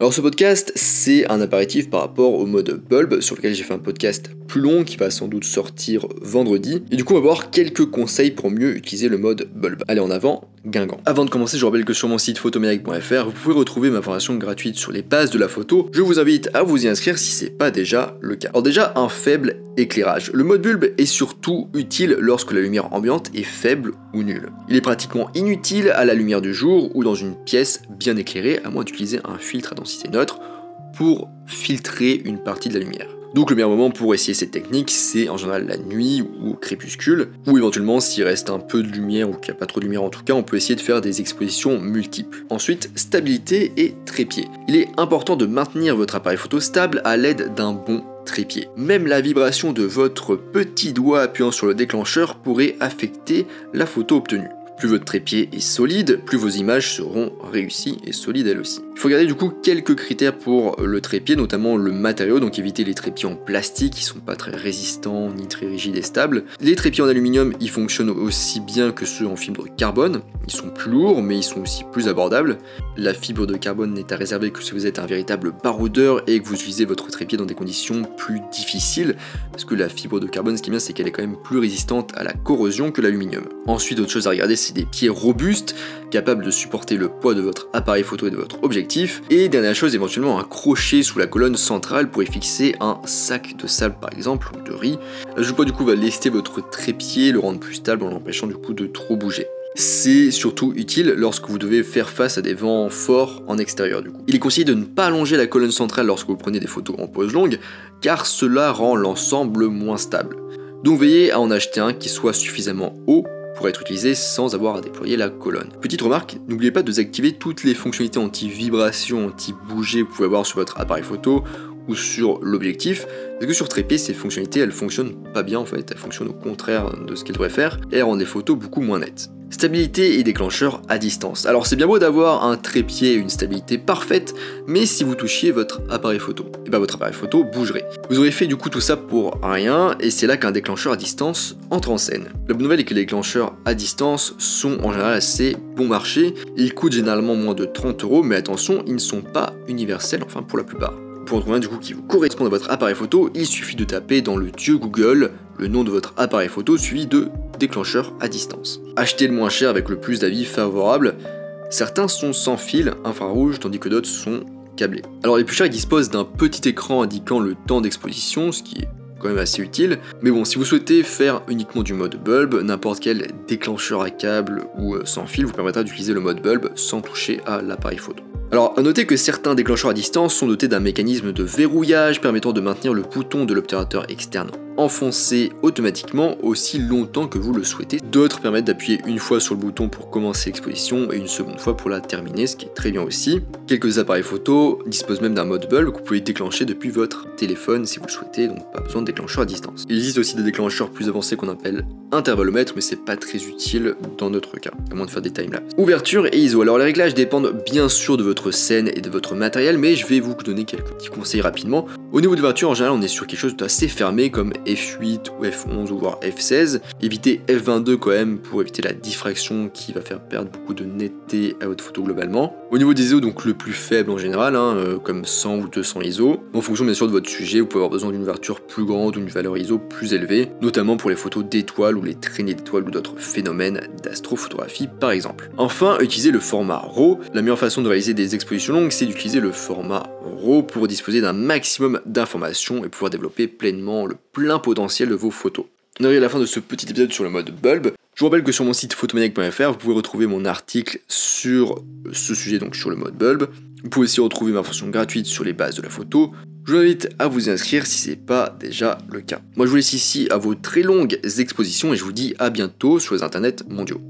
Alors ce podcast, c'est un apparatif par rapport au mode bulb sur lequel j'ai fait un podcast plus long qui va sans doute sortir vendredi. Et du coup, on va voir quelques conseils pour mieux utiliser le mode bulb. Allez en avant, Avant de commencer, je rappelle que sur mon site photomaniac.fr, vous pouvez retrouver ma formation gratuite sur les bases de la photo. Je vous invite à vous y inscrire si c'est pas déjà le cas. Alors déjà, un faible éclairage. Le mode bulb est surtout utile lorsque la lumière ambiante est faible ou nulle. Il est pratiquement inutile à la lumière du jour ou dans une pièce bien éclairée, à moins d'utiliser un filtre à densité neutre pour filtrer une partie de la lumière. Donc le meilleur moment pour essayer cette technique, c'est en général la nuit ou au crépuscule, ou éventuellement s'il reste un peu de lumière ou qu'il n'y a pas trop de lumière en tout cas, on peut essayer de faire des expositions multiples. Ensuite, stabilité et trépied. Il est important de maintenir votre appareil photo stable à l'aide d'un bon trépied. Même la vibration de votre petit doigt appuyant sur le déclencheur pourrait affecter la photo obtenue. Plus votre trépied est solide, plus vos images seront réussies et solides elles aussi. Il faut garder du coup quelques critères pour le trépied, notamment le matériau, donc éviter les trépieds en plastique qui sont pas très résistants ni très rigides et stables. Les trépieds en aluminium, ils fonctionnent aussi bien que ceux en fibre carbone. Ils sont plus lourds, mais ils sont aussi plus abordables. La fibre de carbone n'est à réserver que si vous êtes un véritable baroudeur et que vous utilisez votre trépied dans des conditions plus difficiles, parce que la fibre de carbone, ce qui est bien, c'est qu'elle est quand même plus résistante à la corrosion que l'aluminium. Ensuite, autre chose à regarder, c'est des pieds robustes, capables de supporter le poids de votre appareil photo et de votre objectif. Et dernière chose, éventuellement un crochet sous la colonne centrale pour y fixer un sac de sable par exemple, ou de riz. Le poids du coup va lester votre trépied, le rendre plus stable en l'empêchant du coup de trop bouger. C'est surtout utile lorsque vous devez faire face à des vents forts en extérieur du coup. Il est conseillé de ne pas allonger la colonne centrale lorsque vous prenez des photos en pose longue, car cela rend l'ensemble moins stable. Donc veillez à en acheter un qui soit suffisamment haut pour être utilisé sans avoir à déployer la colonne. Petite remarque, n'oubliez pas de désactiver toutes les fonctionnalités anti-vibration, anti-bouger que vous pouvez avoir sur votre appareil photo ou sur l'objectif, parce que sur trépied, ces fonctionnalités, elles fonctionnent pas bien en fait, elles fonctionnent au contraire de ce qu'elles devraient faire, et rendent des photos beaucoup moins nettes. Stabilité et déclencheur à distance. Alors c'est bien beau d'avoir un trépied et une stabilité parfaite, mais si vous touchiez votre appareil photo, et bien votre appareil photo bougerait. Vous aurez fait du coup tout ça pour rien, et c'est là qu'un déclencheur à distance entre en scène. La bonne nouvelle est que les déclencheurs à distance sont en général assez bon marché, ils coûtent généralement moins de 30 euros, mais attention, ils ne sont pas universels, enfin pour la plupart. Pour en trouver un du coup qui vous correspond à votre appareil photo, il suffit de taper dans le dieu Google le nom de votre appareil photo suivi de déclencheur à distance. Achetez le moins cher avec le plus d'avis favorables. Certains sont sans fil infrarouge tandis que d'autres sont câblés. Alors les plus chers disposent d'un petit écran indiquant le temps d'exposition, ce qui est quand même assez utile. Mais bon, si vous souhaitez faire uniquement du mode bulb, n'importe quel déclencheur à câble ou euh, sans fil vous permettra d'utiliser le mode bulb sans toucher à l'appareil photo. Alors, à noter que certains déclencheurs à distance sont dotés d'un mécanisme de verrouillage permettant de maintenir le bouton de l'obturateur externe enfoncé automatiquement aussi longtemps que vous le souhaitez. D'autres permettent d'appuyer une fois sur le bouton pour commencer l'exposition et une seconde fois pour la terminer, ce qui est très bien aussi. Quelques appareils photo disposent même d'un mode bulb que vous pouvez déclencher depuis votre téléphone si vous le souhaitez, donc pas besoin de déclencheur à distance. Il existe aussi des déclencheurs plus avancés qu'on appelle intervallomètres, mais c'est pas très utile dans notre cas, à moins de faire des timelapses. Ouverture et ISO. Alors les réglages dépendent bien sûr de votre scène et de votre matériel, mais je vais vous donner quelques petits conseils rapidement. Au niveau de l'ouverture, en général, on est sur quelque chose d'assez fermé comme F8 ou F11 ou voire F16. Évitez F22 quand même pour éviter la diffraction qui va faire perdre beaucoup de netteté à votre photo globalement. Au niveau des ISO, donc le plus faible en général, hein, euh, comme 100 ou 200 ISO. En fonction bien sûr de votre sujet, vous pouvez avoir besoin d'une ouverture plus grande ou d'une valeur ISO plus élevée, notamment pour les photos d'étoiles ou les traînées d'étoiles ou d'autres phénomènes d'astrophotographie par exemple. Enfin, utilisez le format RAW. La meilleure façon de réaliser des expositions longues, c'est d'utiliser le format RAW pour disposer d'un maximum d'informations et pouvoir développer pleinement le potentiel de vos photos. On arrive à la fin de ce petit épisode sur le mode bulb. Je vous rappelle que sur mon site photomaniac.fr, vous pouvez retrouver mon article sur ce sujet, donc sur le mode bulb. Vous pouvez aussi retrouver ma version gratuite sur les bases de la photo. Je vous invite à vous inscrire si ce n'est pas déjà le cas. Moi je vous laisse ici à vos très longues expositions et je vous dis à bientôt sur les internets mondiaux.